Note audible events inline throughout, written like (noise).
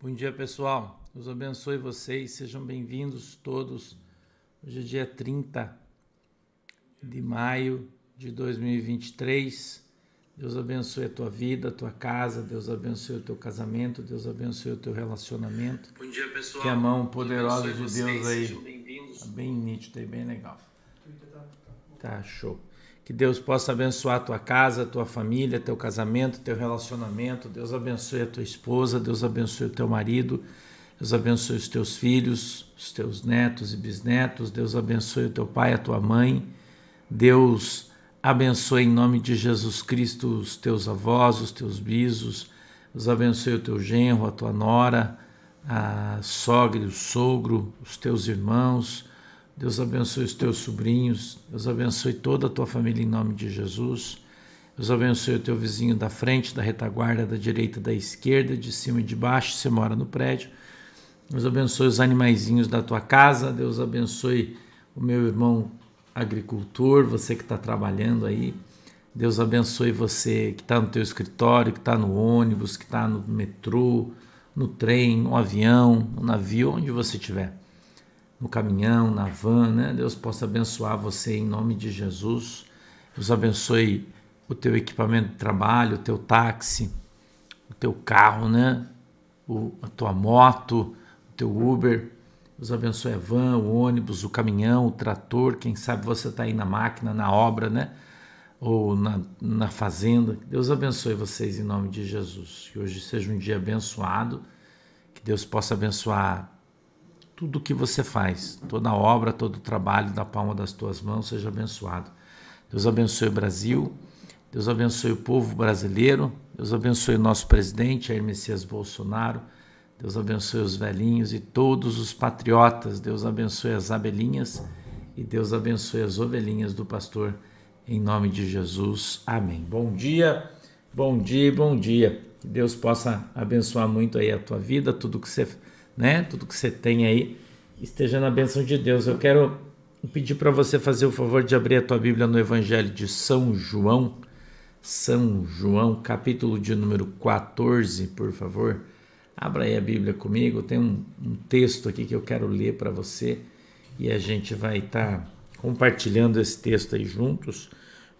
Bom dia, pessoal. Deus abençoe vocês. Sejam bem-vindos todos. Hoje é dia 30 de maio de 2023. Deus abençoe a tua vida, a tua casa. Deus abençoe o teu casamento. Deus abençoe o teu relacionamento. Bom dia, pessoal. Que a mão poderosa de vocês. Deus aí. Sejam bem-vindos. Tá bem nítido e bem legal. Tá show. Que Deus possa abençoar tua casa, tua família, teu casamento, teu relacionamento. Deus abençoe a tua esposa, Deus abençoe o teu marido, Deus abençoe os teus filhos, os teus netos e bisnetos. Deus abençoe o teu pai, a tua mãe. Deus abençoe em nome de Jesus Cristo os teus avós, os teus bisos. Deus abençoe o teu genro, a tua nora, a sogra o sogro, os teus irmãos. Deus abençoe os teus sobrinhos. Deus abençoe toda a tua família em nome de Jesus. Deus abençoe o teu vizinho da frente, da retaguarda, da direita, da esquerda, de cima e de baixo. Você mora no prédio. Deus abençoe os animaizinhos da tua casa. Deus abençoe o meu irmão agricultor, você que está trabalhando aí. Deus abençoe você que está no teu escritório, que está no ônibus, que está no metrô, no trem, no avião, no navio, onde você estiver. No caminhão, na van, né? Deus possa abençoar você em nome de Jesus. Deus abençoe o teu equipamento de trabalho, o teu táxi, o teu carro, né? O, a tua moto, o teu Uber. Deus abençoe a van, o ônibus, o caminhão, o trator. Quem sabe você está aí na máquina, na obra, né? Ou na, na fazenda. Deus abençoe vocês em nome de Jesus. Que hoje seja um dia abençoado. Que Deus possa abençoar tudo que você faz, toda obra, todo trabalho da palma das tuas mãos seja abençoado. Deus abençoe o Brasil, Deus abençoe o povo brasileiro, Deus abençoe o nosso presidente, Jair Messias Bolsonaro, Deus abençoe os velhinhos e todos os patriotas, Deus abençoe as abelhinhas e Deus abençoe as ovelhinhas do pastor, em nome de Jesus. Amém. Bom dia, bom dia, bom dia. Que Deus possa abençoar muito aí a tua vida, tudo que você né? Tudo que você tem aí esteja na bênção de Deus. Eu quero pedir para você fazer o favor de abrir a tua Bíblia no Evangelho de São João, São João, capítulo de número 14, por favor. Abra aí a Bíblia comigo. Tem um, um texto aqui que eu quero ler para você e a gente vai estar tá compartilhando esse texto aí juntos.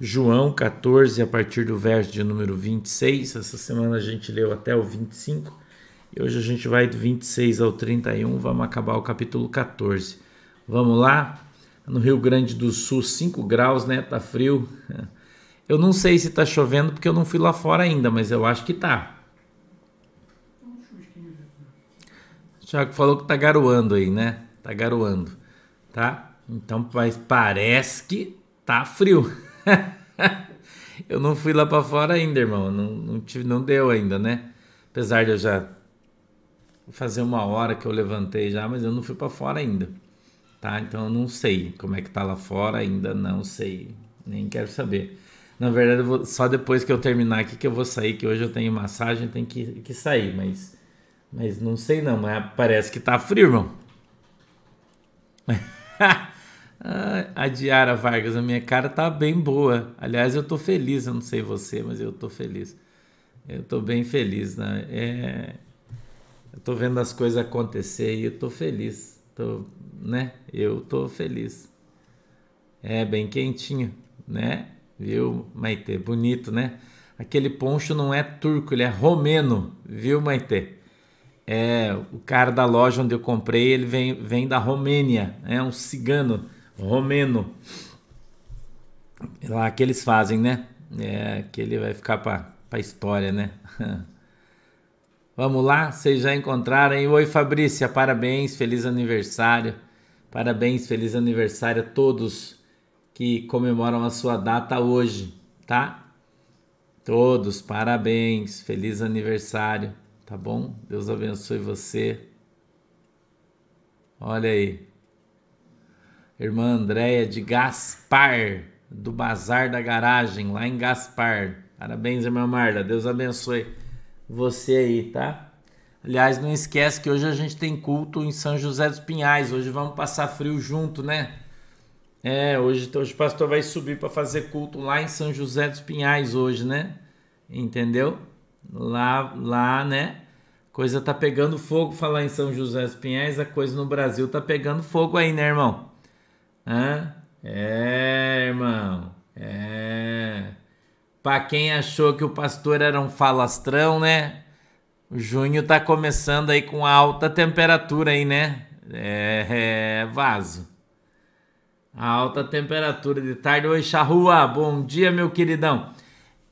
João 14, a partir do verso de número 26. Essa semana a gente leu até o 25 e hoje a gente vai do 26 ao 31, vamos acabar o capítulo 14. Vamos lá? No Rio Grande do Sul, 5 graus, né? Tá frio. (laughs) Eu não sei se tá chovendo porque eu não fui lá fora ainda, mas eu acho que tá. O Thiago falou que tá garoando aí, né? Tá garoando, tá? Então, mas parece que tá frio. (laughs) eu não fui lá para fora ainda, irmão. Não, não, tive, não deu ainda, né? Apesar de eu já fazer uma hora que eu levantei já, mas eu não fui para fora ainda, tá? Então eu não sei como é que tá lá fora, ainda não sei, nem quero saber. Na verdade, vou, só depois que eu terminar aqui que eu vou sair, que hoje eu tenho massagem, tem que, que sair, mas, mas não sei não, mas parece que tá frio, irmão. (laughs) a Diara Vargas, a minha cara tá bem boa. Aliás, eu tô feliz, eu não sei você, mas eu tô feliz. Eu tô bem feliz, né? É, eu tô vendo as coisas acontecer e eu tô feliz. Tô, né? Eu tô feliz. É bem quentinho, né? Viu, Maite? Bonito, né? Aquele poncho não é turco, ele é romeno, viu, Maite? É, o cara da loja onde eu comprei, ele vem, vem da Romênia, é um cigano romeno. Lá que eles fazem, né? É, que ele vai ficar para a história, né? (laughs) Vamos lá, vocês já encontraram, hein? Oi, Fabrícia, parabéns, feliz aniversário. Parabéns, feliz aniversário a todos que comemoram a sua data hoje, tá? Todos, parabéns, feliz aniversário, tá bom? Deus abençoe você. Olha aí. Irmã Andréia de Gaspar, do Bazar da Garagem, lá em Gaspar. Parabéns, irmã Marda. Deus abençoe você aí, tá? Aliás, não esquece que hoje a gente tem culto em São José dos Pinhais. Hoje vamos passar frio junto, né? É, hoje, hoje o pastor vai subir para fazer culto lá em São José dos Pinhais hoje, né? Entendeu? Lá, lá, né? Coisa tá pegando fogo, falar em São José dos Pinhais, a coisa no Brasil tá pegando fogo aí, né, irmão? Hã? É, irmão. É. Pra quem achou que o pastor era um falastrão, né? O junho tá começando aí com alta temperatura aí, né? É, é vaso. Alta temperatura de tarde. Oi, Charrua. Bom dia, meu queridão.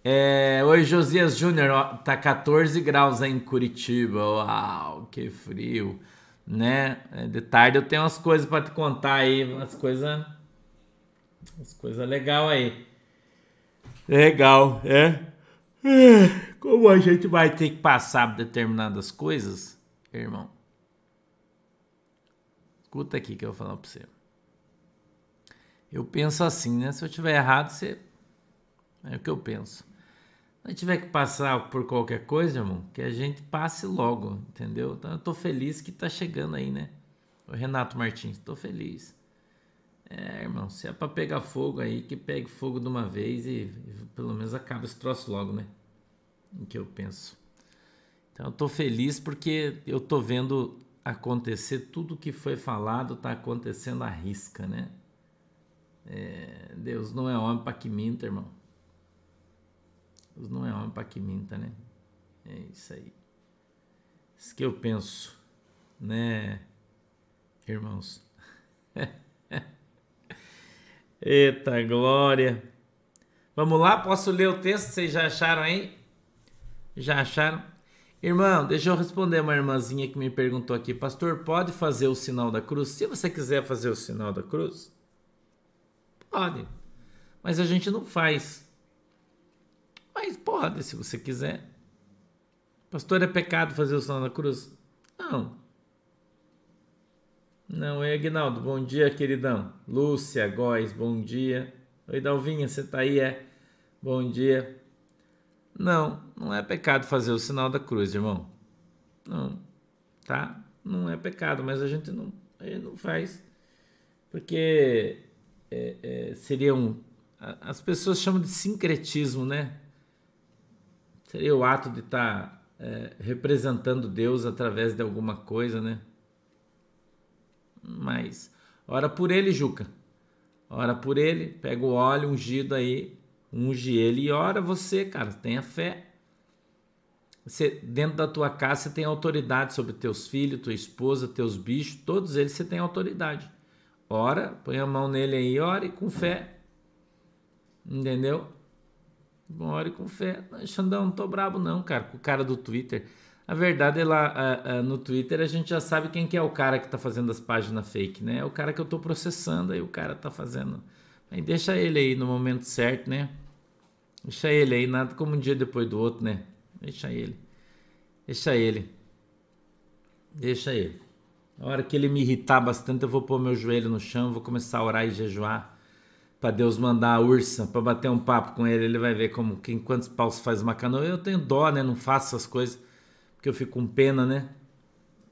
É, oi, Josias Júnior. Tá 14 graus aí em Curitiba. Uau, que frio. Né? É, de tarde eu tenho umas coisas para te contar aí. Umas coisas. Umas coisas legais aí. Legal, é? Como a gente vai ter que passar determinadas coisas, irmão? Escuta aqui que eu vou falar para você. Eu penso assim, né? Se eu tiver errado, você. É o que eu penso. Se tiver que passar por qualquer coisa, irmão, que a gente passe logo, entendeu? Então eu tô feliz que tá chegando aí, né? O Renato Martins, tô feliz. É, irmão, se é pra pegar fogo aí, que pegue fogo de uma vez e, e pelo menos acaba esse troço logo, né? O que eu penso. Então eu tô feliz porque eu tô vendo acontecer tudo que foi falado, tá acontecendo à risca, né? É, Deus não é homem para que minta, irmão. Deus não é homem para que minta, né? É isso aí. Isso que eu penso, né, irmãos? (laughs) Eita glória! Vamos lá, posso ler o texto? Vocês já acharam aí? Já acharam? Irmão, deixa eu responder uma irmãzinha que me perguntou aqui, pastor, pode fazer o sinal da cruz? Se você quiser fazer o sinal da cruz, pode. Mas a gente não faz. Mas pode, se você quiser. Pastor, é pecado fazer o sinal da cruz? Não. Não, é Aguinaldo, bom dia, queridão. Lúcia, Góis, bom dia. Oi, Dalvinha, você tá aí, é? Bom dia. Não, não é pecado fazer o sinal da cruz, irmão. Não, tá? Não é pecado, mas a gente não, a gente não faz. Porque é, é, seria um. As pessoas chamam de sincretismo, né? seria o ato de estar tá, é, representando Deus através de alguma coisa, né? Mas, ora por ele, Juca. Ora por ele, pega o óleo ungido aí, unge ele e ora você, cara, tenha fé. Você, dentro da tua casa você tem autoridade sobre teus filhos, tua esposa, teus bichos, todos eles você tem autoridade. Ora, põe a mão nele aí, ore com fé. Entendeu? Ore com fé. Xandão, não tô brabo não, cara, com o cara do Twitter. A verdade é lá no Twitter a gente já sabe quem que é o cara que tá fazendo as páginas fake, né? É o cara que eu tô processando, aí o cara tá fazendo. Aí deixa ele aí no momento certo, né? Deixa ele aí, nada como um dia depois do outro, né? Deixa ele. Deixa ele. Deixa ele. A hora que ele me irritar bastante, eu vou pôr meu joelho no chão, vou começar a orar e jejuar para Deus mandar a ursa para bater um papo com ele, ele vai ver como quem quantos paus faz uma canoa. Eu tenho dó, né? Não faço essas coisas porque eu fico com pena, né?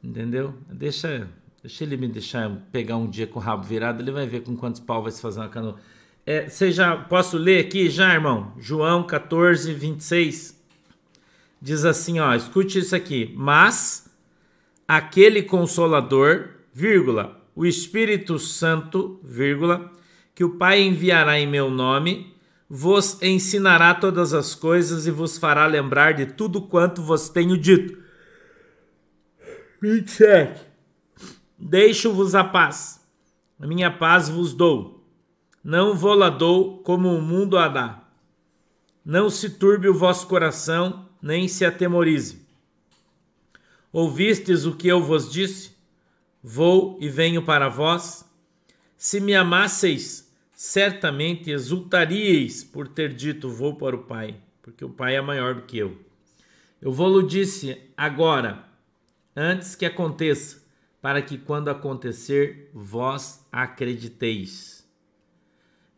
Entendeu? Deixa, deixa ele me deixar pegar um dia com o rabo virado, ele vai ver com quantos pau vai se fazer uma canoa. É, você já posso ler aqui já, irmão? João 14, 26 diz assim, ó, escute isso aqui. Mas aquele consolador, vírgula, o Espírito Santo, vírgula, que o Pai enviará em meu nome, vos ensinará todas as coisas e vos fará lembrar de tudo quanto vos tenho dito. 27. Deixo-vos a paz, a minha paz vos dou. Não vou la dou como o mundo a dá. Não se turbe o vosso coração, nem se atemorize. Ouvistes o que eu vos disse? Vou e venho para vós. Se me amasseis, certamente exultaríeis por ter dito: Vou para o Pai, porque o Pai é maior do que eu. Eu vou-lo disse agora, antes que aconteça, para que quando acontecer, vós acrediteis.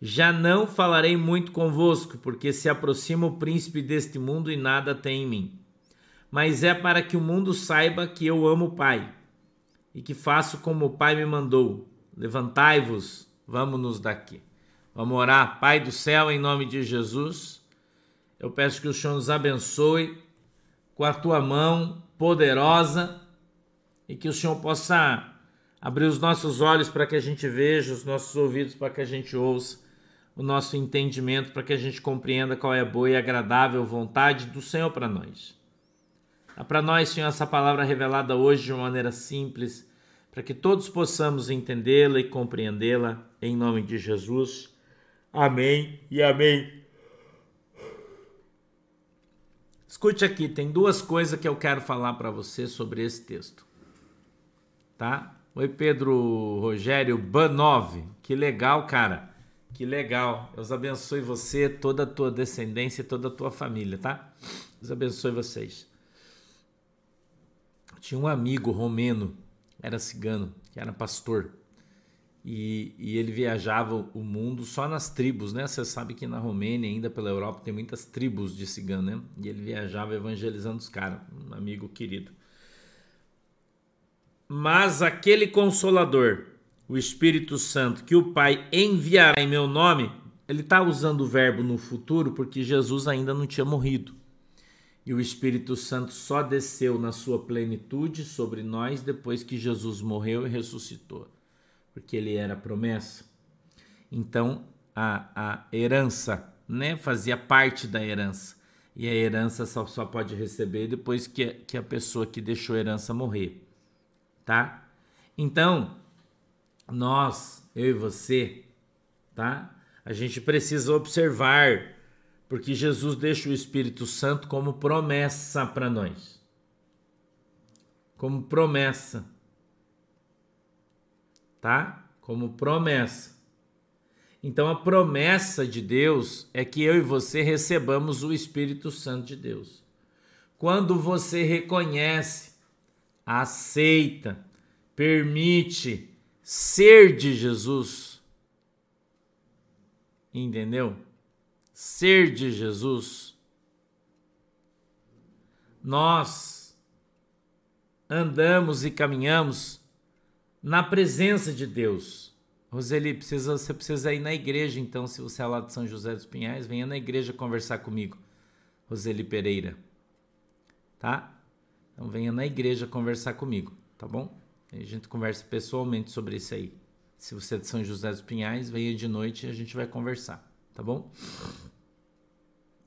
Já não falarei muito convosco, porque se aproxima o príncipe deste mundo e nada tem em mim. Mas é para que o mundo saiba que eu amo o Pai e que faço como o Pai me mandou. Levantai-vos, vamos-nos daqui. Vamos orar. Pai do céu, em nome de Jesus, Eu peço que o Senhor nos abençoe com a tua mão poderosa e que o Senhor possa abrir os nossos olhos para que a gente veja, os nossos ouvidos para que a gente ouça, o nosso entendimento para que a gente compreenda qual é a boa e agradável vontade do Senhor para nós. Dá para nós, Senhor, essa palavra revelada hoje de uma maneira simples, para que todos possamos entendê-la e compreendê-la, em nome de Jesus. Amém e amém. Escute aqui, tem duas coisas que eu quero falar para você sobre esse texto. Tá? Oi, Pedro Rogério Banov. Que legal, cara. Que legal. Deus abençoe você, toda a tua descendência e toda a tua família, tá? Deus abençoe vocês. Tinha um amigo romeno, era cigano, que era pastor. E, e, ele viajava o mundo só nas tribos, né? Você sabe que na Romênia, ainda pela Europa, tem muitas tribos de cigano, né? E ele viajava evangelizando os caras, um amigo querido. Mas aquele consolador, o Espírito Santo, que o Pai enviará em meu nome, ele está usando o verbo no futuro porque Jesus ainda não tinha morrido. E o Espírito Santo só desceu na sua plenitude sobre nós depois que Jesus morreu e ressuscitou porque ele era promessa. Então, a, a herança né, fazia parte da herança. E a herança só, só pode receber depois que, que a pessoa que deixou a herança morrer. Tá? Então, nós, eu e você, tá? A gente precisa observar, porque Jesus deixa o Espírito Santo como promessa para nós. Como promessa tá? Como promessa. Então a promessa de Deus é que eu e você recebamos o Espírito Santo de Deus. Quando você reconhece, aceita, permite ser de Jesus, entendeu? Ser de Jesus, nós andamos e caminhamos na presença de Deus. Roseli, precisa, você precisa ir na igreja, então, se você é lá de São José dos Pinhais, venha na igreja conversar comigo, Roseli Pereira. Tá? Então venha na igreja conversar comigo, tá bom? a gente conversa pessoalmente sobre isso aí. Se você é de São José dos Pinhais, venha de noite e a gente vai conversar, tá bom?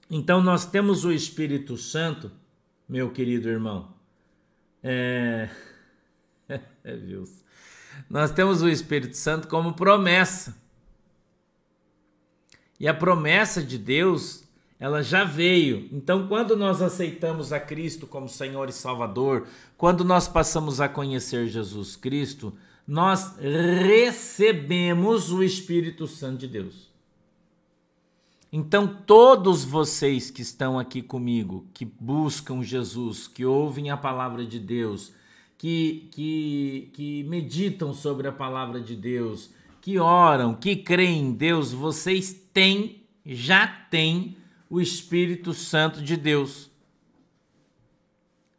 Então nós temos o Espírito Santo, meu querido irmão. É, (laughs) é Wilson nós temos o Espírito Santo como promessa. E a promessa de Deus, ela já veio. Então, quando nós aceitamos a Cristo como Senhor e Salvador, quando nós passamos a conhecer Jesus Cristo, nós recebemos o Espírito Santo de Deus. Então, todos vocês que estão aqui comigo, que buscam Jesus, que ouvem a palavra de Deus, que, que, que meditam sobre a palavra de Deus, que oram, que creem em Deus, vocês têm, já têm o Espírito Santo de Deus.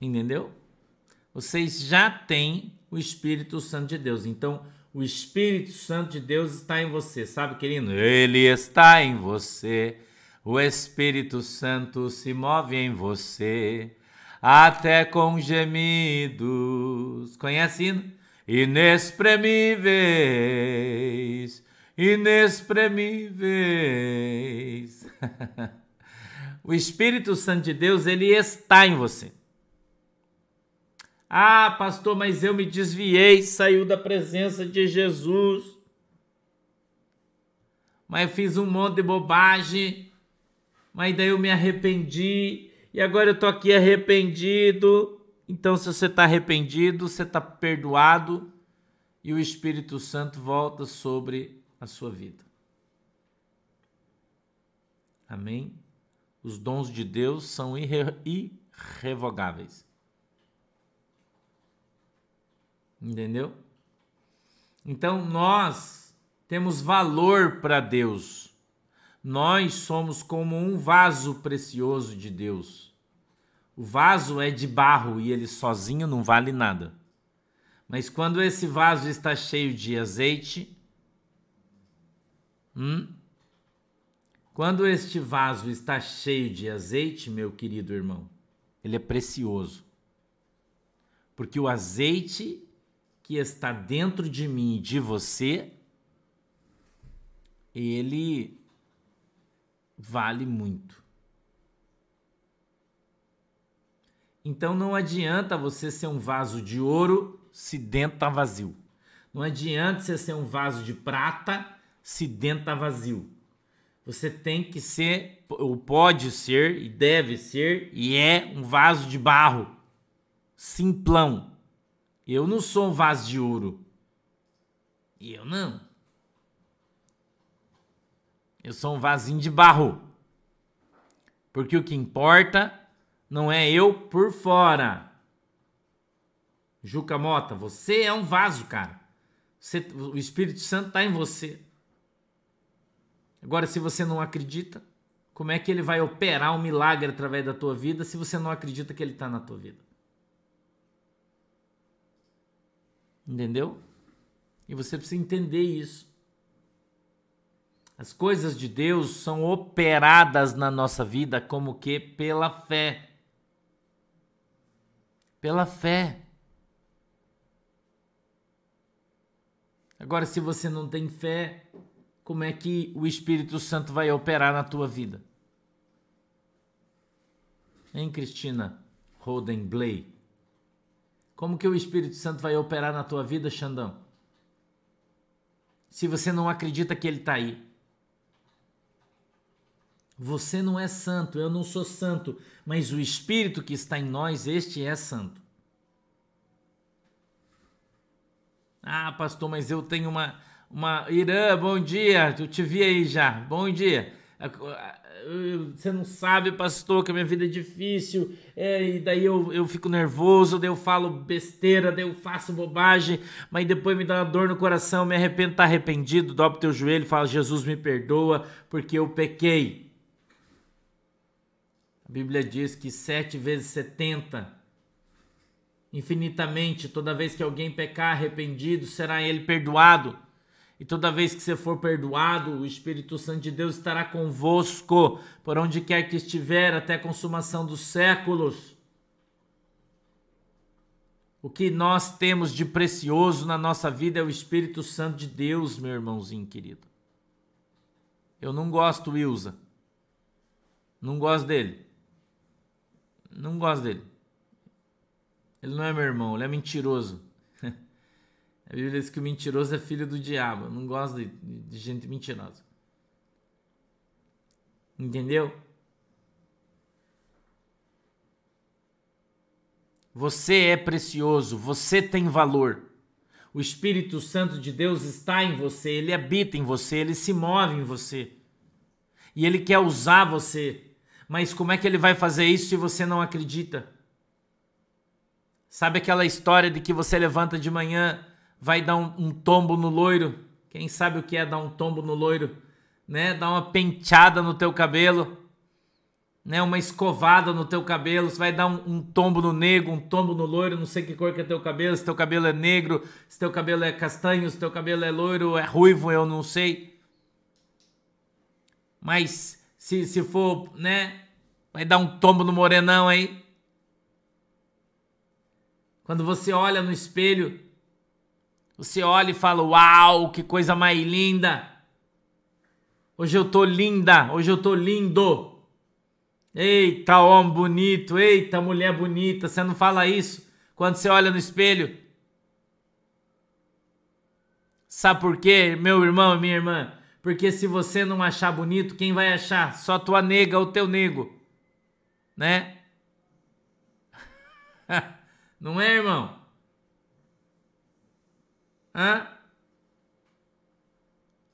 Entendeu? Vocês já têm o Espírito Santo de Deus. Então, o Espírito Santo de Deus está em você, sabe, querido? Ele está em você. O Espírito Santo se move em você até com gemidos. Conhece hino? Inexprimíveis, inexprimíveis. (laughs) o Espírito Santo de Deus, ele está em você. Ah, pastor, mas eu me desviei, saiu da presença de Jesus. Mas eu fiz um monte de bobagem. Mas daí eu me arrependi e agora eu tô aqui arrependido. Então, se você está arrependido, você está perdoado e o Espírito Santo volta sobre a sua vida. Amém? Os dons de Deus são irre irrevogáveis. Entendeu? Então nós temos valor para Deus. Nós somos como um vaso precioso de Deus. O vaso é de barro e ele sozinho não vale nada. Mas quando esse vaso está cheio de azeite, hum, Quando este vaso está cheio de azeite, meu querido irmão, ele é precioso. Porque o azeite que está dentro de mim e de você, ele vale muito. Então não adianta você ser um vaso de ouro se dentro está vazio. Não adianta você ser um vaso de prata se dentro está vazio. Você tem que ser, ou pode ser, e deve ser, e é um vaso de barro. Simplão. Eu não sou um vaso de ouro. Eu não. Eu sou um vasinho de barro. Porque o que importa não é eu por fora. Juca Mota, você é um vaso, cara. Você, o Espírito Santo está em você. Agora, se você não acredita, como é que ele vai operar um milagre através da tua vida se você não acredita que ele está na tua vida? Entendeu? E você precisa entender isso. As coisas de Deus são operadas na nossa vida como que pela fé. Pela fé. Agora, se você não tem fé, como é que o Espírito Santo vai operar na tua vida? Hein, Cristina Rodenblay? Como que o Espírito Santo vai operar na tua vida, Xandão? Se você não acredita que ele está aí. Você não é santo, eu não sou santo, mas o Espírito que está em nós, este é santo. Ah, pastor, mas eu tenho uma, uma. Irã, bom dia. Eu te vi aí já. Bom dia. Você não sabe, pastor, que a minha vida é difícil. É, e daí eu, eu fico nervoso, daí eu falo besteira, daí eu faço bobagem, mas depois me dá uma dor no coração, me arrependo, tá arrependido, dobra o teu joelho, fala, Jesus me perdoa, porque eu pequei. A Bíblia diz que sete vezes setenta infinitamente, toda vez que alguém pecar arrependido, será ele perdoado. E toda vez que você for perdoado, o Espírito Santo de Deus estará convosco, por onde quer que estiver, até a consumação dos séculos. O que nós temos de precioso na nossa vida é o Espírito Santo de Deus, meu irmãozinho querido. Eu não gosto, Wilza. Não gosto dele. Não gosto dele. Ele não é meu irmão, ele é mentiroso. A Bíblia diz que o mentiroso é filho do diabo. Eu não gosto de, de gente mentirosa. Entendeu? Você é precioso, você tem valor. O Espírito Santo de Deus está em você, ele habita em você, ele se move em você. E ele quer usar você. Mas como é que ele vai fazer isso se você não acredita? Sabe aquela história de que você levanta de manhã vai dar um, um, tombo no loiro. Quem sabe o que é dar um tombo no loiro? Né? Dar uma penteada no teu cabelo, né? Uma escovada no teu cabelo. Você vai dar um, um, tombo no negro, um tombo no loiro. Não sei que cor que é teu cabelo. Se teu cabelo é negro, se teu cabelo é castanho, se teu cabelo é loiro, é ruivo, eu não sei. Mas se, se for, né? Vai dar um tombo no morenão aí. Quando você olha no espelho, você olha e fala: Uau, que coisa mais linda! Hoje eu tô linda, hoje eu tô lindo. Eita, homem bonito, eita, mulher bonita. Você não fala isso quando você olha no espelho? Sabe por quê, meu irmão e minha irmã? Porque se você não achar bonito, quem vai achar? Só tua nega ou teu nego. Né? (laughs) não é, irmão? Hã?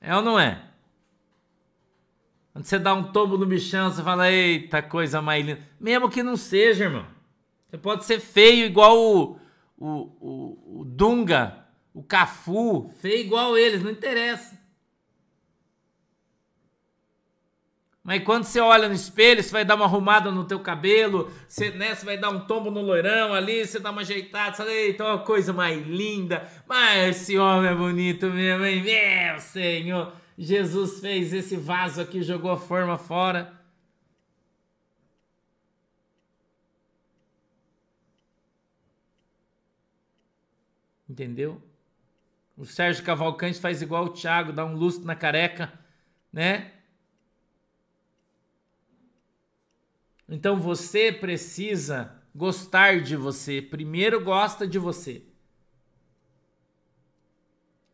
É ou não é? Quando você dá um tombo no bichão, você fala, eita, coisa mais linda. Mesmo que não seja, irmão. Você pode ser feio igual o, o, o, o Dunga, o Cafu, feio igual eles, não interessa. Mas quando você olha no espelho, você vai dar uma arrumada no teu cabelo, você, né, você vai dar um tombo no loirão ali, você dá uma ajeitada, você fala, eita, uma coisa mais linda, mas esse homem é bonito mesmo, hein? Meu senhor! Jesus fez esse vaso aqui, jogou a forma fora. Entendeu? O Sérgio Cavalcante faz igual o Thiago, dá um lustro na careca, né? Então você precisa gostar de você. Primeiro gosta de você.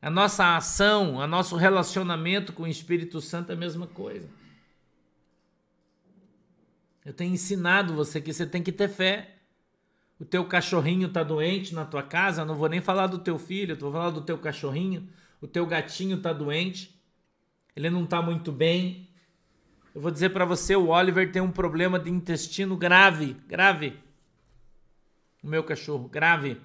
A nossa ação, o nosso relacionamento com o Espírito Santo é a mesma coisa. Eu tenho ensinado você que você tem que ter fé. O teu cachorrinho tá doente na tua casa, eu não vou nem falar do teu filho, eu vou falar do teu cachorrinho. O teu gatinho tá doente. Ele não tá muito bem. Eu vou dizer para você, o Oliver tem um problema de intestino grave, grave. O meu cachorro, grave.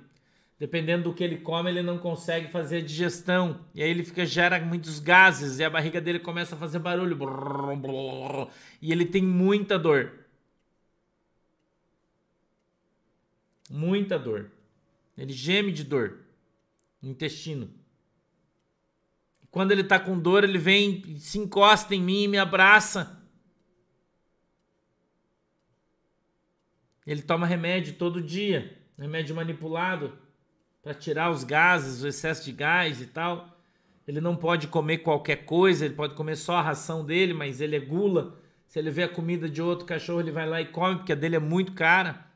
Dependendo do que ele come, ele não consegue fazer a digestão. E aí ele fica gera muitos gases e a barriga dele começa a fazer barulho. E ele tem muita dor. Muita dor. Ele geme de dor no intestino. Quando ele tá com dor, ele vem, se encosta em mim me abraça. Ele toma remédio todo dia, remédio manipulado para tirar os gases, o excesso de gás e tal. Ele não pode comer qualquer coisa, ele pode comer só a ração dele, mas ele é gula. Se ele vê a comida de outro cachorro, ele vai lá e come, porque a dele é muito cara.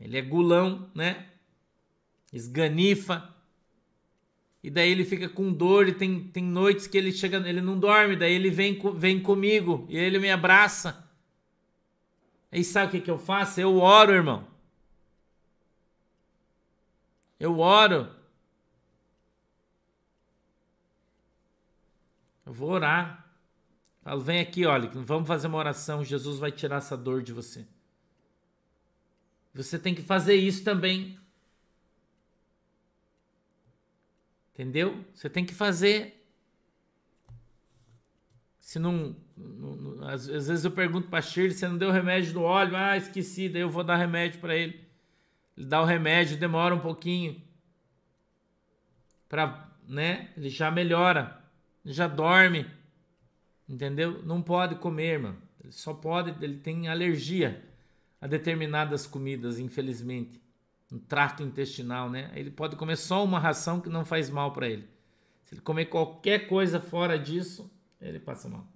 Ele é gulão, né? Esganifa. E daí ele fica com dor e tem, tem noites que ele chega, ele não dorme, daí ele vem, vem comigo e ele me abraça. Aí sabe o que, que eu faço? Eu oro, irmão. Eu oro. Eu vou orar. Falo, vem aqui, olha, vamos fazer uma oração. Jesus vai tirar essa dor de você. Você tem que fazer isso também. Entendeu? Você tem que fazer. Se não. não, não às, vezes eu pergunto pra Shirley, você não deu remédio no óleo? Ah, esqueci, daí eu vou dar remédio para ele. Ele dá o remédio, demora um pouquinho. Pra, né? Ele já melhora. Já dorme. Entendeu? Não pode comer, mano. Ele só pode, ele tem alergia a determinadas comidas, infelizmente um trato intestinal, né? Ele pode comer só uma ração que não faz mal para ele. Se ele comer qualquer coisa fora disso, ele passa mal.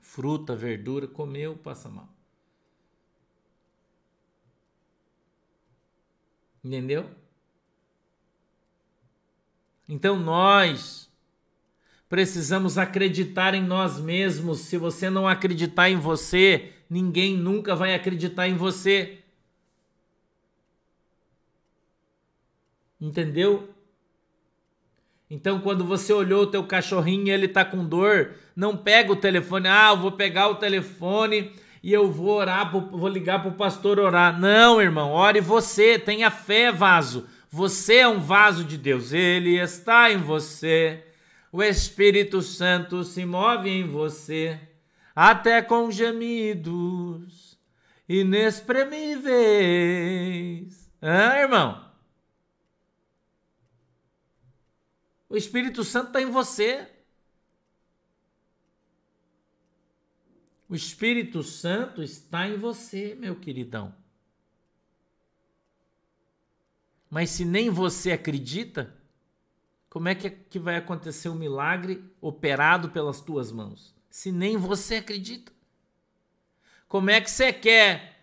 Fruta, verdura, comeu, passa mal. Entendeu? Então nós precisamos acreditar em nós mesmos. Se você não acreditar em você, ninguém nunca vai acreditar em você. Entendeu? Então, quando você olhou o teu cachorrinho e ele tá com dor, não pega o telefone. Ah, eu vou pegar o telefone e eu vou orar, vou ligar pro pastor orar. Não, irmão, ore você, tenha fé, vaso. Você é um vaso de Deus, ele está em você. O Espírito Santo se move em você, até com gemidos inexprimíveis. Ah, irmão? O Espírito Santo está em você. O Espírito Santo está em você, meu queridão. Mas se nem você acredita, como é que, que vai acontecer o um milagre operado pelas tuas mãos? Se nem você acredita. Como é que você quer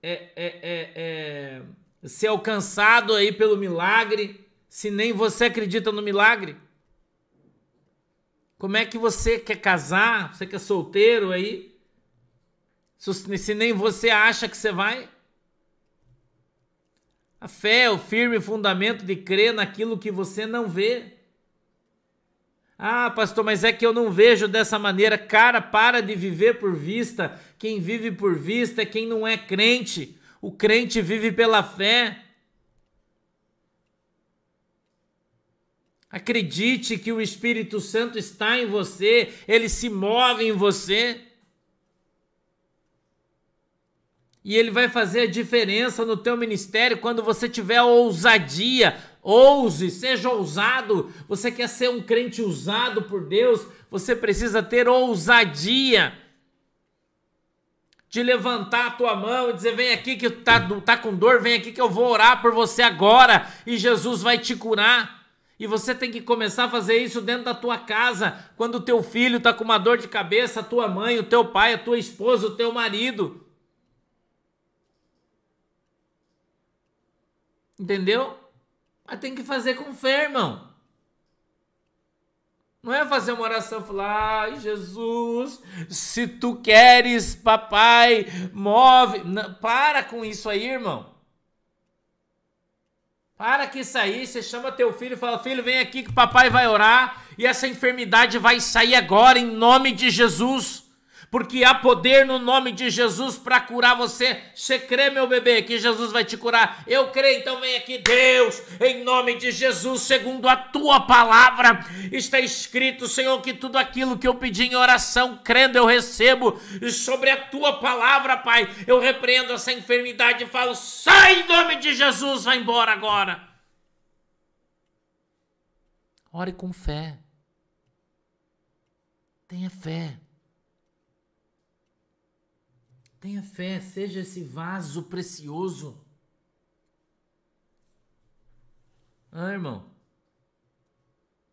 é, é, é, é ser alcançado aí pelo milagre se nem você acredita no milagre? Como é que você quer casar? Você que é solteiro aí? Se nem você acha que você vai? A fé é o firme fundamento de crer naquilo que você não vê. Ah, pastor, mas é que eu não vejo dessa maneira. Cara, para de viver por vista. Quem vive por vista é quem não é crente. O crente vive pela fé. Acredite que o Espírito Santo está em você, ele se move em você. E ele vai fazer a diferença no teu ministério quando você tiver ousadia, Ouse, seja ousado. Você quer ser um crente usado por Deus? Você precisa ter ousadia de levantar a tua mão e dizer: Vem aqui que tá, tá com dor, vem aqui que eu vou orar por você agora e Jesus vai te curar. E você tem que começar a fazer isso dentro da tua casa, quando o teu filho está com uma dor de cabeça, a tua mãe, o teu pai, a tua esposa, o teu marido. Entendeu? Mas tem que fazer com fé, irmão. Não é fazer uma oração e falar, ai Jesus, se tu queres, papai, move. Não, para com isso aí, irmão. Para que isso aí, você chama teu filho e fala, filho, vem aqui que papai vai orar e essa enfermidade vai sair agora em nome de Jesus porque há poder no nome de Jesus para curar você. Você crê, meu bebê, que Jesus vai te curar? Eu creio, então vem aqui, Deus, em nome de Jesus, segundo a tua palavra, está escrito, Senhor, que tudo aquilo que eu pedi em oração, crendo, eu recebo, e sobre a tua palavra, Pai, eu repreendo essa enfermidade e falo: sai em nome de Jesus, vai embora agora. Ore com fé. Tenha fé. Tenha fé, seja esse vaso precioso. Ah, irmão.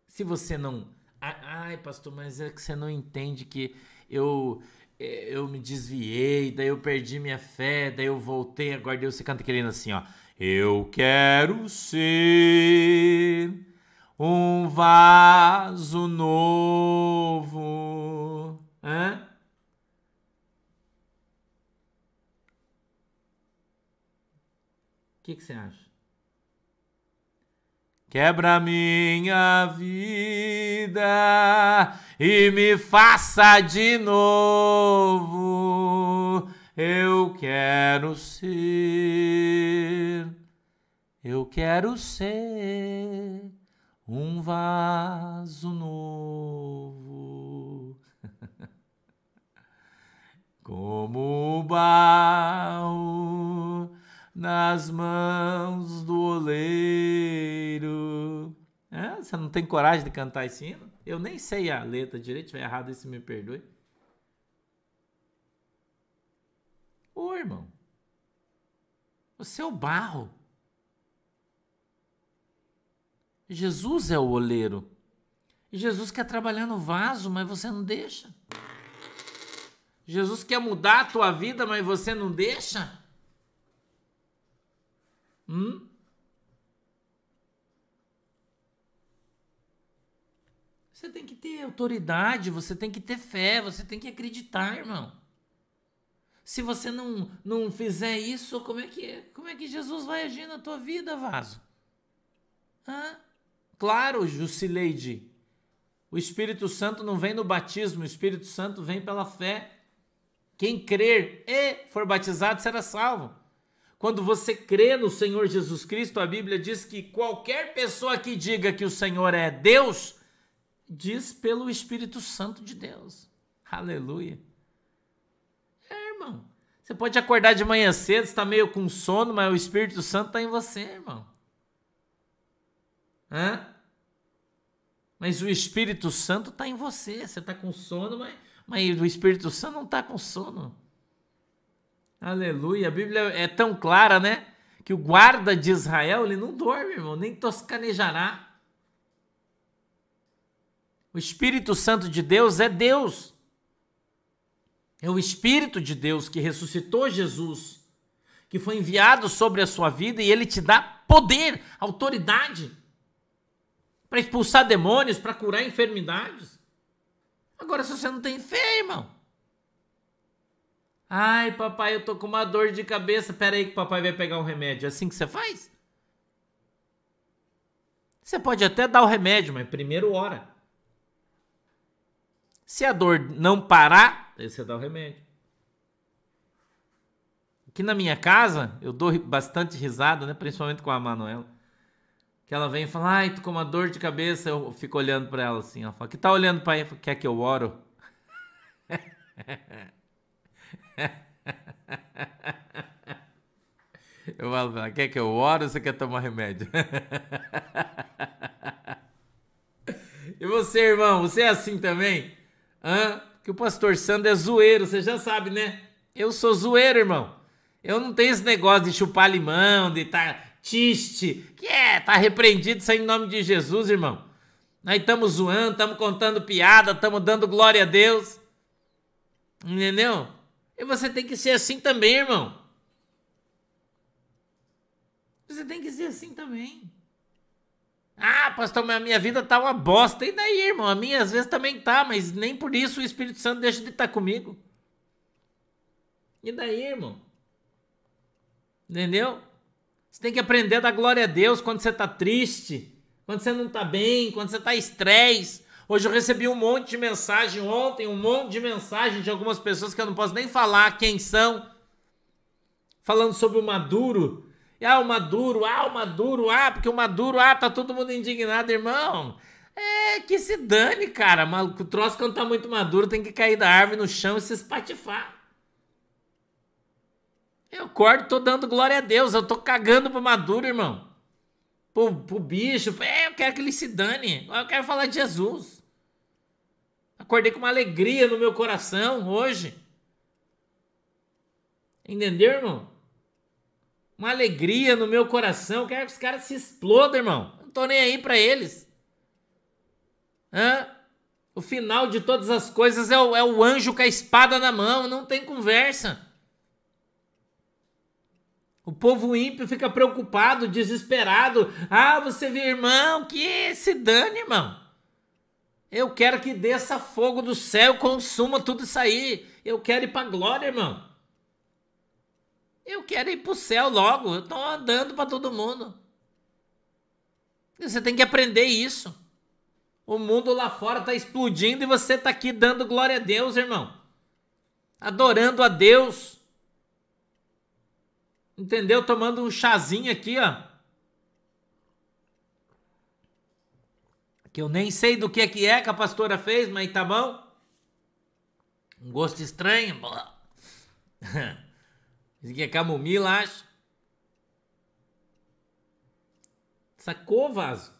Se você não. Ai, pastor, mas é que você não entende que eu é, eu me desviei, daí eu perdi minha fé, daí eu voltei, agora Deus você canta querendo assim, ó. Eu quero ser um vaso novo. Hã? O que, que você acha? Quebra minha vida e me faça de novo. Eu quero ser, eu quero ser um vaso novo. (laughs) Como o barro nas mãos do oleiro. É, você não tem coragem de cantar esse hino? Eu nem sei a letra direito, se errado, isso me perdoe. Ô irmão, você é o barro. Jesus é o oleiro. Jesus quer trabalhar no vaso, mas você não deixa. Jesus quer mudar a tua vida, mas você não deixa. Hum? Você tem que ter autoridade, você tem que ter fé, você tem que acreditar, irmão. Se você não, não fizer isso, como é que é? Como é que Jesus vai agir na tua vida, vaso? Hã? Claro, Jusileide. O Espírito Santo não vem no batismo, o Espírito Santo vem pela fé. Quem crer e for batizado será salvo. Quando você crê no Senhor Jesus Cristo, a Bíblia diz que qualquer pessoa que diga que o Senhor é Deus, diz pelo Espírito Santo de Deus. Aleluia. É, irmão. Você pode acordar de manhã cedo, está meio com sono, mas o Espírito Santo está em você, irmão. Hã? Mas o Espírito Santo está em você. Você está com sono, mas, mas o Espírito Santo não está com sono. Aleluia. A Bíblia é tão clara, né? Que o guarda de Israel, ele não dorme, irmão, nem toscanejará. O Espírito Santo de Deus é Deus. É o Espírito de Deus que ressuscitou Jesus, que foi enviado sobre a sua vida e ele te dá poder, autoridade para expulsar demônios, para curar enfermidades. Agora, se você não tem fé, irmão, Ai, papai, eu tô com uma dor de cabeça. Pera aí que papai vai pegar um remédio. É assim que você faz? Você pode até dar o remédio, mas primeiro ora. Se a dor não parar, aí você dá o remédio. Aqui na minha casa, eu dou bastante risada, né? Principalmente com a Manuela. Que ela vem e fala, ai, tô com uma dor de cabeça. Eu fico olhando para ela assim. Ela fala, que tá olhando para aí? Quer que eu oro? (laughs) (laughs) Eu falo, quer que eu ore ou você quer tomar remédio? (laughs) e você, irmão, você é assim também? Hã? Que o pastor Sandro é zoeiro, você já sabe, né? Eu sou zoeiro, irmão. Eu não tenho esse negócio de chupar limão, de tá tiste, que é, tá repreendido isso aí em nome de Jesus, irmão. Nós estamos zoando, estamos contando piada, estamos dando glória a Deus. Entendeu? E você tem que ser assim também, irmão. Você tem que ser assim também. Ah, pastor, mas a minha vida tá uma bosta. E daí, irmão? A minha às vezes também tá, mas nem por isso o Espírito Santo deixa de estar comigo. E daí, irmão? Entendeu? Você tem que aprender a dar glória a Deus quando você tá triste, quando você não tá bem, quando você tá estresse. Hoje eu recebi um monte de mensagem ontem, um monte de mensagem de algumas pessoas que eu não posso nem falar quem são, falando sobre o Maduro. Ah, o Maduro, ah, o Maduro, ah, porque o Maduro, ah, tá todo mundo indignado, irmão. É, que se dane, cara. O troço quando tá muito maduro tem que cair da árvore no chão e se espatifar. Eu acordo, tô dando glória a Deus. Eu tô cagando pro Maduro, irmão. Pro, pro bicho. É, eu quero que ele se dane. Eu quero falar de Jesus. Acordei com uma alegria no meu coração hoje. Entendeu, irmão? uma alegria no meu coração. Eu quero que os caras se explodam, irmão. Não tô nem aí para eles. Hã? O final de todas as coisas é o, é o anjo com a espada na mão. Não tem conversa. O povo ímpio fica preocupado, desesperado. Ah, você vê, irmão, que se dane, irmão. Eu quero que desça fogo do céu, consuma tudo isso aí. Eu quero ir para glória, irmão. Eu quero ir pro céu logo. Eu tô andando para todo mundo. Você tem que aprender isso. O mundo lá fora tá explodindo e você tá aqui dando glória a Deus, irmão. Adorando a Deus. Entendeu? Tomando um chazinho aqui, ó. Que eu nem sei do que é que é que a pastora fez, mas tá bom. Um gosto estranho. (laughs) Isso aqui é camomila, acho. Sacou, vaso?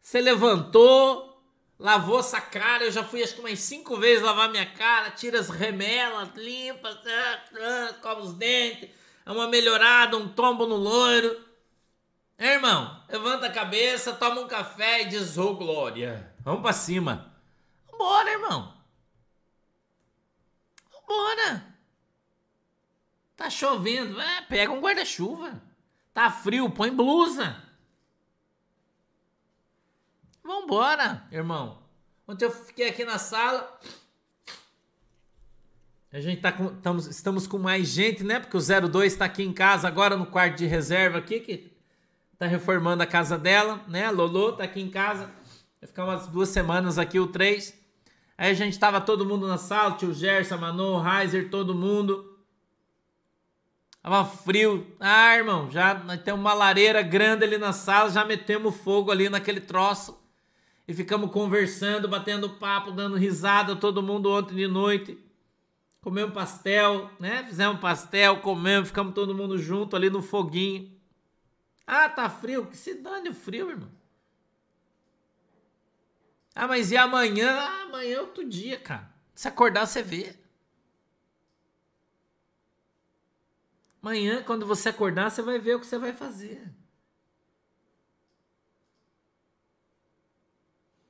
Você levantou, lavou essa cara. Eu já fui acho que umas cinco vezes lavar minha cara. Tira as remelas, limpa, ah, ah, cova os dentes. É uma melhorada, um tombo no loiro. É, irmão, levanta a cabeça, toma um café e diz: Ô, oh, glória. Vamos pra cima. Vambora, irmão. Vambora. Tá chovendo, é, pega um guarda-chuva. Tá frio, põe blusa. Vambora, irmão. Ontem eu fiquei aqui na sala. A gente tá com, estamos, estamos com mais gente, né? Porque o 02 está aqui em casa agora no quarto de reserva aqui, que tá reformando a casa dela, né? A Lolo tá aqui em casa. Vai ficar umas duas semanas aqui, o 3. Aí a gente tava todo mundo na sala, tio Gerson, Manu, Heiser, todo mundo. Tava frio. Ah, irmão, já temos uma lareira grande ali na sala, já metemos fogo ali naquele troço. E ficamos conversando, batendo papo, dando risada, todo mundo ontem de noite. Comemos pastel, né? Fizemos pastel, comemos, ficamos todo mundo junto ali no foguinho. Ah, tá frio. Que se dane o frio, irmão. Ah, mas e amanhã? Ah, amanhã é outro dia, cara. Se acordar, você vê. Amanhã, quando você acordar, você vai ver o que você vai fazer.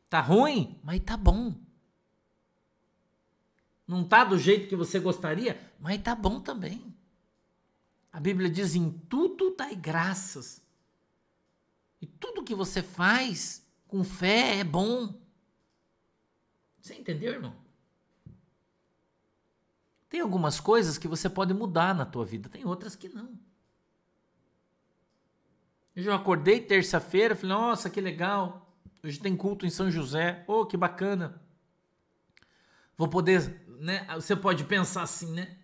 Tá ruim? Mas tá bom. Não tá do jeito que você gostaria? Mas tá bom também. A Bíblia diz: em tudo dai graças. E tudo que você faz com fé é bom. Você entendeu, irmão? Tem algumas coisas que você pode mudar na tua vida, tem outras que não. Eu acordei terça-feira, falei, nossa, que legal. Hoje tem culto em São José. Oh, que bacana. Vou poder, né? Você pode pensar assim, né?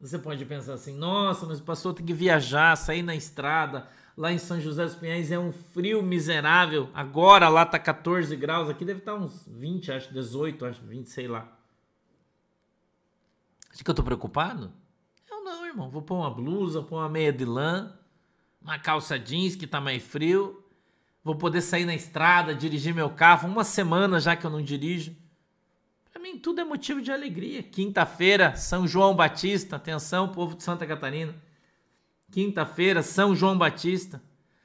Você pode pensar assim, nossa, mas o pastor tem que viajar, sair na estrada. Lá em São José dos Pinhais é um frio miserável. Agora lá tá 14 graus, aqui deve estar tá uns 20, acho, 18, acho, 20, sei lá. Acho que eu tô preocupado? Eu não, irmão. Vou pôr uma blusa, pôr uma meia de lã, uma calça jeans que tá mais frio. Vou poder sair na estrada, dirigir meu carro. Uma semana já que eu não dirijo. Para mim, tudo é motivo de alegria. Quinta-feira, São João Batista. Atenção, povo de Santa Catarina. Quinta-feira, São João Batista.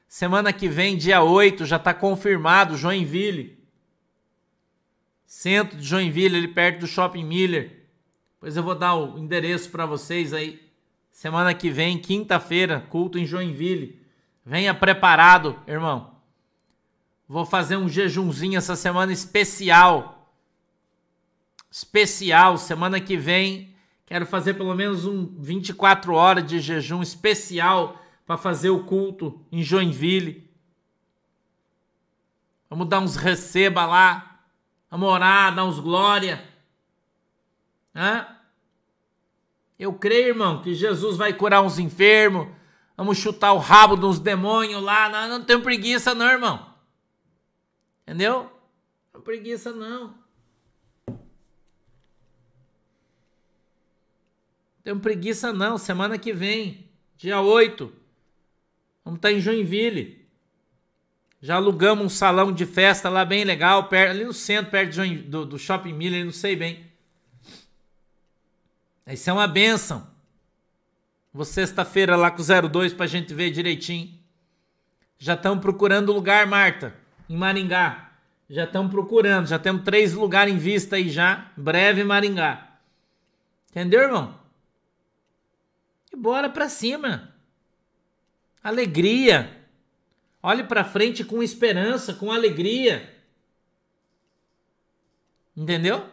Semana que vem, dia 8, já está confirmado, Joinville. Centro de Joinville, ali perto do Shopping Miller. Pois eu vou dar o endereço para vocês aí. Semana que vem, quinta-feira, culto em Joinville. Venha preparado, irmão. Vou fazer um jejumzinho essa semana especial. Especial, semana que vem. Quero fazer pelo menos um 24 horas de jejum especial para fazer o culto em Joinville. Vamos dar uns receba lá. Vamos orar, dar uns glória. Hã? Eu creio, irmão, que Jesus vai curar uns enfermos. Vamos chutar o rabo dos demônios lá. Não, não tenho preguiça, não, irmão. Entendeu? Não preguiça, não. Tenho preguiça, não. Semana que vem, dia 8. Vamos estar em Joinville. Já alugamos um salão de festa lá bem legal, perto, ali no centro, perto do, do Shopping Miller, não sei bem. Isso é uma benção. Vou sexta-feira lá com o 02 pra gente ver direitinho. Já estamos procurando lugar, Marta, em Maringá. Já estamos procurando, já temos três lugares em vista aí já. Breve Maringá. Entendeu, irmão? E bora pra cima. Alegria. Olhe para frente com esperança, com alegria. Entendeu?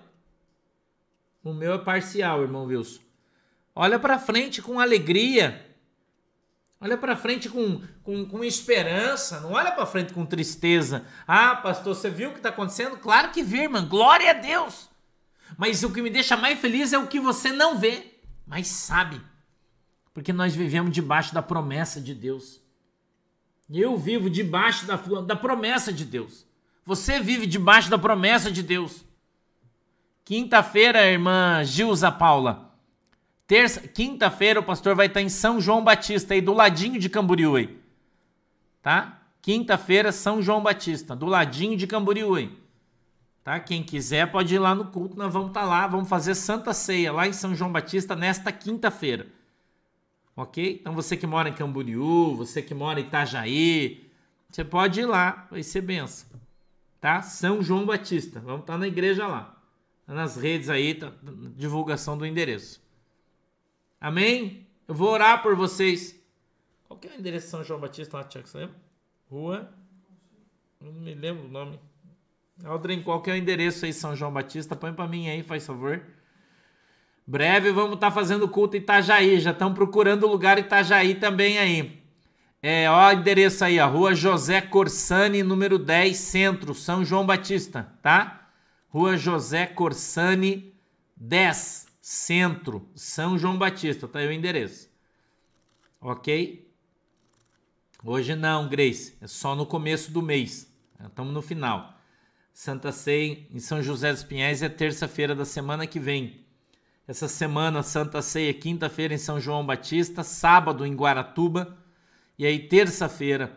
O meu é parcial, irmão Wilson. Olha para frente com alegria. Olha para frente com, com, com, esperança. Não olha para frente com tristeza. Ah, pastor, você viu o que está acontecendo? Claro que vi, irmão. Glória a Deus. Mas o que me deixa mais feliz é o que você não vê, mas sabe. Porque nós vivemos debaixo da promessa de Deus. Eu vivo debaixo da, da promessa de Deus. Você vive debaixo da promessa de Deus. Quinta-feira, irmã Gilza Paula. Terça, quinta-feira o pastor vai estar em São João Batista, aí do ladinho de Camboriú. Tá? Quinta-feira, São João Batista, do ladinho de Camboriú. Tá? Quem quiser pode ir lá no culto, nós vamos estar lá, vamos fazer Santa Ceia lá em São João Batista nesta quinta-feira ok? Então você que mora em Camboriú, você que mora em Itajaí, você pode ir lá, vai ser benção, tá? São João Batista, vamos estar tá na igreja lá, tá nas redes aí, tá, divulgação do endereço. Amém? Eu vou orar por vocês. Qual que é o endereço de São João Batista lá, Tiago? Você lembra? Rua? Não me lembro o nome. Aldrin, qual que é o endereço aí, São João Batista? Põe para mim aí, faz favor. Breve vamos estar tá fazendo culto em Itajaí. Já estão procurando lugar em Itajaí também aí. É, ó, o endereço aí, a Rua José Corsani, número 10, Centro, São João Batista, tá? Rua José Corsani, 10, Centro, São João Batista, tá aí o endereço. Ok? Hoje não, Grace, é só no começo do mês. Estamos no final. Santa Ceia em São José dos Pinhais é terça-feira da semana que vem. Essa semana, Santa Ceia, quinta-feira em São João Batista, sábado em Guaratuba. E aí, terça-feira,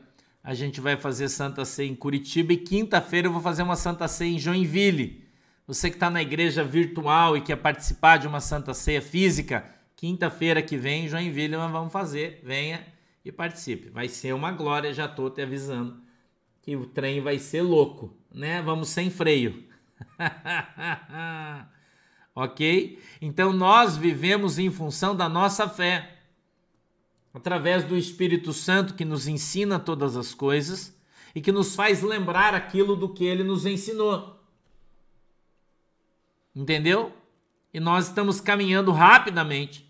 a gente vai fazer Santa Ceia em Curitiba. E quinta-feira eu vou fazer uma Santa Ceia em Joinville. Você que está na igreja virtual e quer participar de uma Santa Ceia física, quinta-feira que vem em Joinville nós vamos fazer. Venha e participe. Vai ser uma glória, já estou te avisando que o trem vai ser louco, né? Vamos sem freio. (laughs) ok? Então nós vivemos em função da nossa fé, através do Espírito Santo que nos ensina todas as coisas e que nos faz lembrar aquilo do que ele nos ensinou. Entendeu? E nós estamos caminhando rapidamente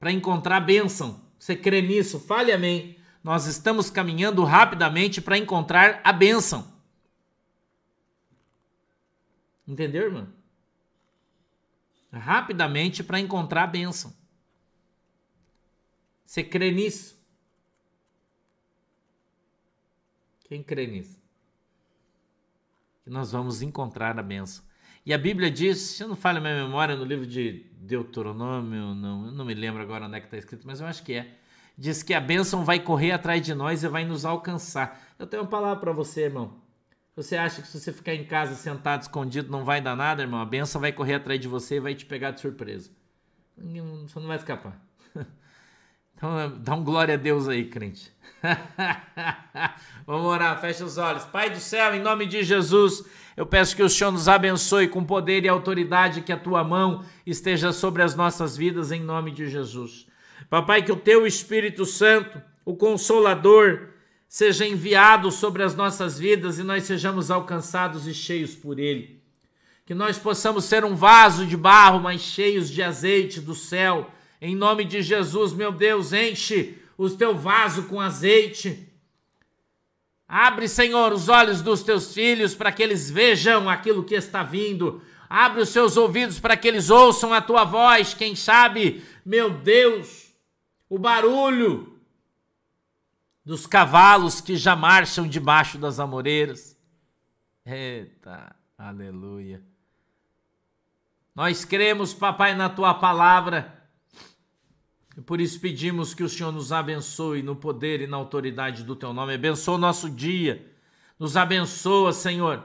para encontrar bênção. Você crê nisso? Fale amém. Nós estamos caminhando rapidamente para encontrar a bênção. Entendeu, irmão? Rapidamente para encontrar a bênção. Você crê nisso? Quem crê nisso? Que nós vamos encontrar a bênção. E a Bíblia diz, se eu não falho a minha memória, no livro de Deuteronômio, não, eu não me lembro agora onde é que está escrito, mas eu acho que é. Diz que a bênção vai correr atrás de nós e vai nos alcançar. Eu tenho uma palavra para você, irmão. Você acha que se você ficar em casa sentado escondido não vai dar nada, irmão? A benção vai correr atrás de você e vai te pegar de surpresa. Você não vai escapar. (laughs) Então dá um glória a Deus aí, crente. (laughs) Vamos orar, fecha os olhos. Pai do céu, em nome de Jesus, eu peço que o Senhor nos abençoe com poder e autoridade, que a tua mão esteja sobre as nossas vidas, em nome de Jesus. Papai, que o teu Espírito Santo, o Consolador, seja enviado sobre as nossas vidas e nós sejamos alcançados e cheios por Ele. Que nós possamos ser um vaso de barro, mas cheios de azeite do céu. Em nome de Jesus, meu Deus, enche o teu vaso com azeite. Abre, Senhor, os olhos dos teus filhos para que eles vejam aquilo que está vindo. Abre os seus ouvidos para que eles ouçam a tua voz. Quem sabe, meu Deus, o barulho dos cavalos que já marcham debaixo das amoreiras. Eita, aleluia. Nós cremos, papai, na tua palavra. E por isso pedimos que o Senhor nos abençoe no poder e na autoridade do teu nome. Abençoa o nosso dia. Nos abençoa, Senhor,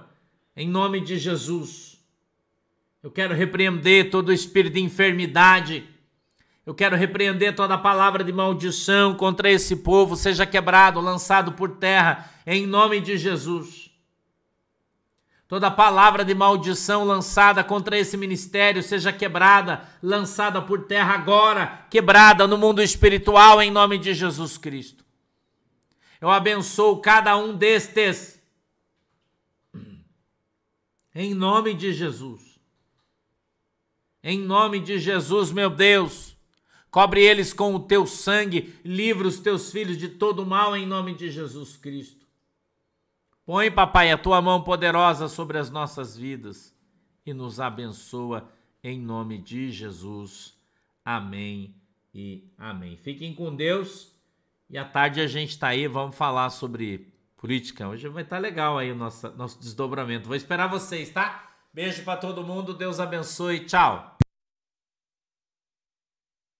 em nome de Jesus. Eu quero repreender todo espírito de enfermidade eu quero repreender toda palavra de maldição contra esse povo, seja quebrado, lançado por terra, em nome de Jesus. Toda palavra de maldição lançada contra esse ministério seja quebrada, lançada por terra agora, quebrada no mundo espiritual, em nome de Jesus Cristo. Eu abençoo cada um destes, em nome de Jesus. Em nome de Jesus, meu Deus. Cobre eles com o teu sangue, livra os teus filhos de todo mal em nome de Jesus Cristo. Põe, papai, a tua mão poderosa sobre as nossas vidas e nos abençoa em nome de Jesus. Amém e amém. Fiquem com Deus e à tarde a gente está aí, vamos falar sobre política. Hoje vai estar tá legal aí o nosso, nosso desdobramento. Vou esperar vocês, tá? Beijo para todo mundo, Deus abençoe, tchau.